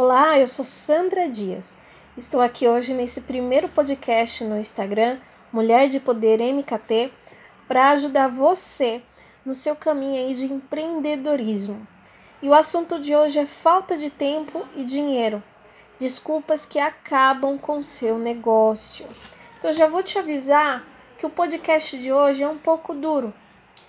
Olá, eu sou Sandra Dias. Estou aqui hoje nesse primeiro podcast no Instagram, Mulher de Poder MKT, para ajudar você no seu caminho aí de empreendedorismo. E o assunto de hoje é falta de tempo e dinheiro. Desculpas que acabam com seu negócio. Então já vou te avisar que o podcast de hoje é um pouco duro.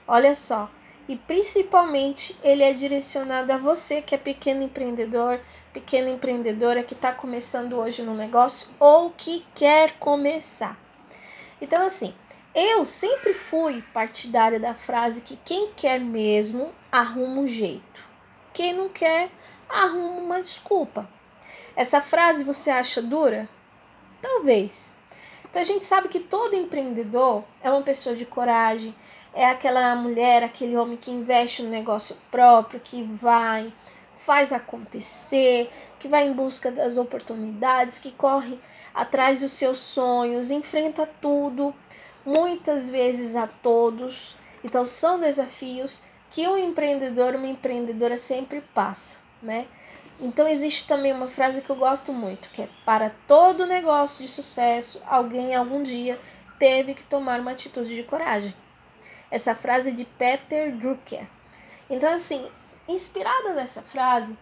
Olha só, e principalmente ele é direcionado a você que é pequeno empreendedor, pequena empreendedora que está começando hoje no negócio ou que quer começar. Então, assim, eu sempre fui partidária da frase que quem quer mesmo arruma um jeito, quem não quer arruma uma desculpa. Essa frase você acha dura? Talvez. Então a gente sabe que todo empreendedor é uma pessoa de coragem, é aquela mulher, aquele homem que investe no negócio próprio, que vai, faz acontecer, que vai em busca das oportunidades, que corre atrás dos seus sonhos, enfrenta tudo, muitas vezes a todos. Então são desafios que um empreendedor, uma empreendedora sempre passa, né? Então existe também uma frase que eu gosto muito, que é para todo negócio de sucesso, alguém algum dia teve que tomar uma atitude de coragem. Essa frase é de Peter Drucker. Então, assim, inspirada nessa frase,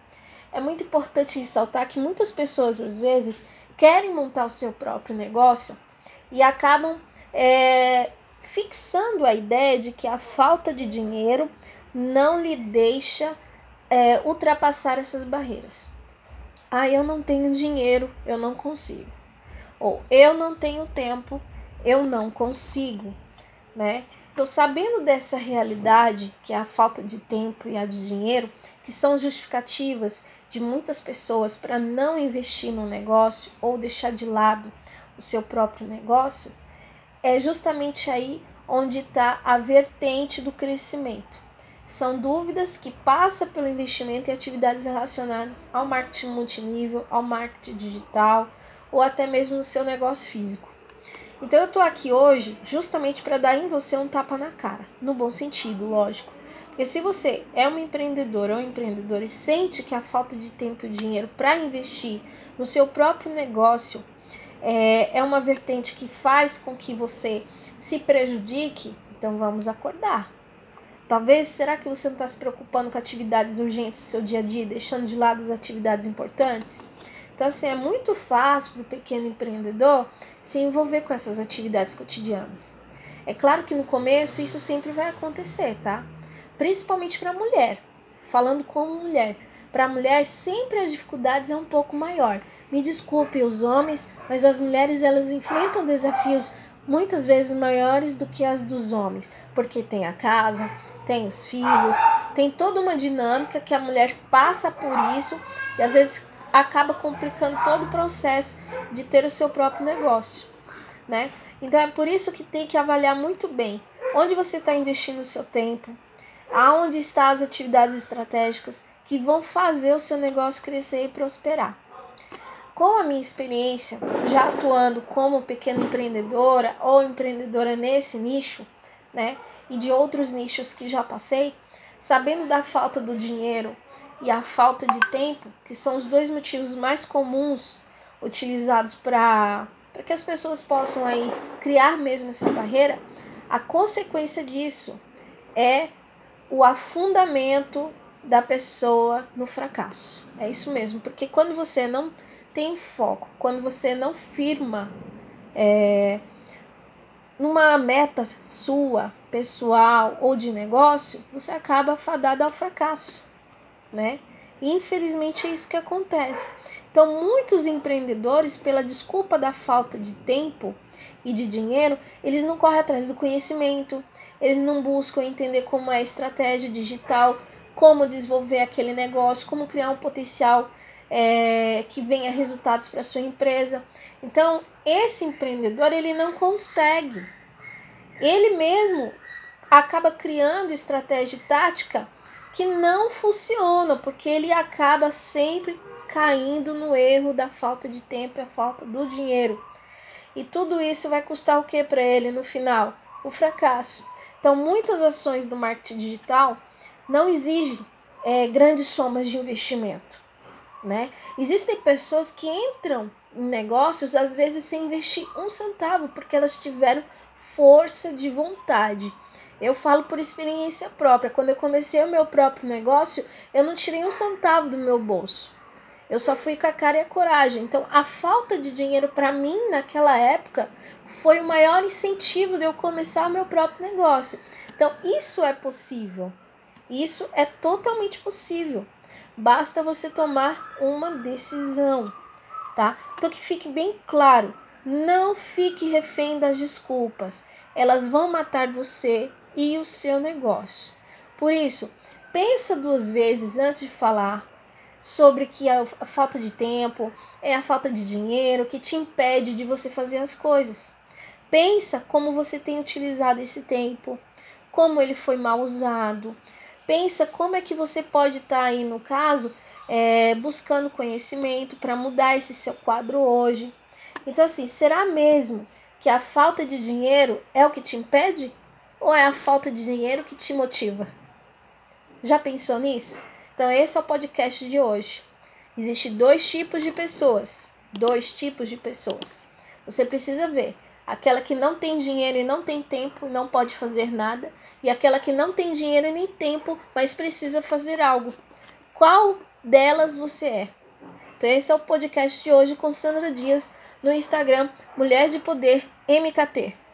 é muito importante ressaltar que muitas pessoas, às vezes, querem montar o seu próprio negócio e acabam é, fixando a ideia de que a falta de dinheiro não lhe deixa é, ultrapassar essas barreiras. Ah, eu não tenho dinheiro, eu não consigo. Ou eu não tenho tempo, eu não consigo, né? Então, sabendo dessa realidade, que é a falta de tempo e a de dinheiro, que são justificativas de muitas pessoas para não investir no negócio ou deixar de lado o seu próprio negócio, é justamente aí onde está a vertente do crescimento. São dúvidas que passam pelo investimento em atividades relacionadas ao marketing multinível, ao marketing digital ou até mesmo no seu negócio físico. Então eu tô aqui hoje justamente para dar em você um tapa na cara, no bom sentido, lógico. Porque se você é um empreendedor ou um empreendedor e sente que a falta de tempo e dinheiro para investir no seu próprio negócio é, é uma vertente que faz com que você se prejudique, então vamos acordar. Talvez, será que você não está se preocupando com atividades urgentes do seu dia a dia, deixando de lado as atividades importantes? Então, assim, é muito fácil para o pequeno empreendedor se envolver com essas atividades cotidianas. É claro que no começo isso sempre vai acontecer, tá? Principalmente para a mulher. Falando como mulher. Para a mulher sempre as dificuldades é um pouco maior. Me desculpe os homens, mas as mulheres elas enfrentam desafios muitas vezes maiores do que as dos homens, porque tem a casa, tem os filhos, tem toda uma dinâmica que a mulher passa por isso e às vezes acaba complicando todo o processo de ter o seu próprio negócio, né? Então é por isso que tem que avaliar muito bem onde você está investindo o seu tempo, aonde estão as atividades estratégicas que vão fazer o seu negócio crescer e prosperar. Com a minha experiência, já atuando como pequena empreendedora ou empreendedora nesse nicho, né, e de outros nichos que já passei, sabendo da falta do dinheiro e a falta de tempo, que são os dois motivos mais comuns utilizados para que as pessoas possam aí criar mesmo essa barreira, a consequência disso é o afundamento da pessoa no fracasso. É isso mesmo, porque quando você não tem foco, quando você não firma é, numa meta sua, pessoal ou de negócio, você acaba fadado ao fracasso né? Infelizmente é isso que acontece. Então, muitos empreendedores, pela desculpa da falta de tempo e de dinheiro, eles não correm atrás do conhecimento, eles não buscam entender como é a estratégia digital, como desenvolver aquele negócio, como criar um potencial é, que venha resultados para sua empresa. Então, esse empreendedor ele não consegue. Ele mesmo acaba criando estratégia tática que não funciona, porque ele acaba sempre caindo no erro da falta de tempo e a falta do dinheiro. E tudo isso vai custar o que para ele no final? O fracasso. Então, muitas ações do marketing digital não exigem é, grandes somas de investimento. né? Existem pessoas que entram em negócios às vezes sem investir um centavo, porque elas tiveram força de vontade. Eu falo por experiência própria. Quando eu comecei o meu próprio negócio, eu não tirei um centavo do meu bolso. Eu só fui com a cara e a coragem. Então, a falta de dinheiro para mim naquela época foi o maior incentivo de eu começar o meu próprio negócio. Então, isso é possível. Isso é totalmente possível. Basta você tomar uma decisão, tá? Então, que fique bem claro: não fique refém das desculpas. Elas vão matar você e o seu negócio. Por isso, pensa duas vezes antes de falar sobre que a, falta de tempo é a falta de dinheiro que te impede de você fazer as coisas. Pensa como você tem utilizado esse tempo, como ele foi mal usado. Pensa como é que você pode estar tá aí, no caso, é, buscando conhecimento para mudar esse seu quadro hoje. Então, assim, será mesmo que a falta de dinheiro é o que te impede? Ou é a falta de dinheiro que te motiva? Já pensou nisso? Então, esse é o podcast de hoje. Existem dois tipos de pessoas. Dois tipos de pessoas. Você precisa ver aquela que não tem dinheiro e não tem tempo não pode fazer nada, e aquela que não tem dinheiro e nem tempo, mas precisa fazer algo. Qual delas você é? Então, esse é o podcast de hoje com Sandra Dias no Instagram Mulher de Poder MKT.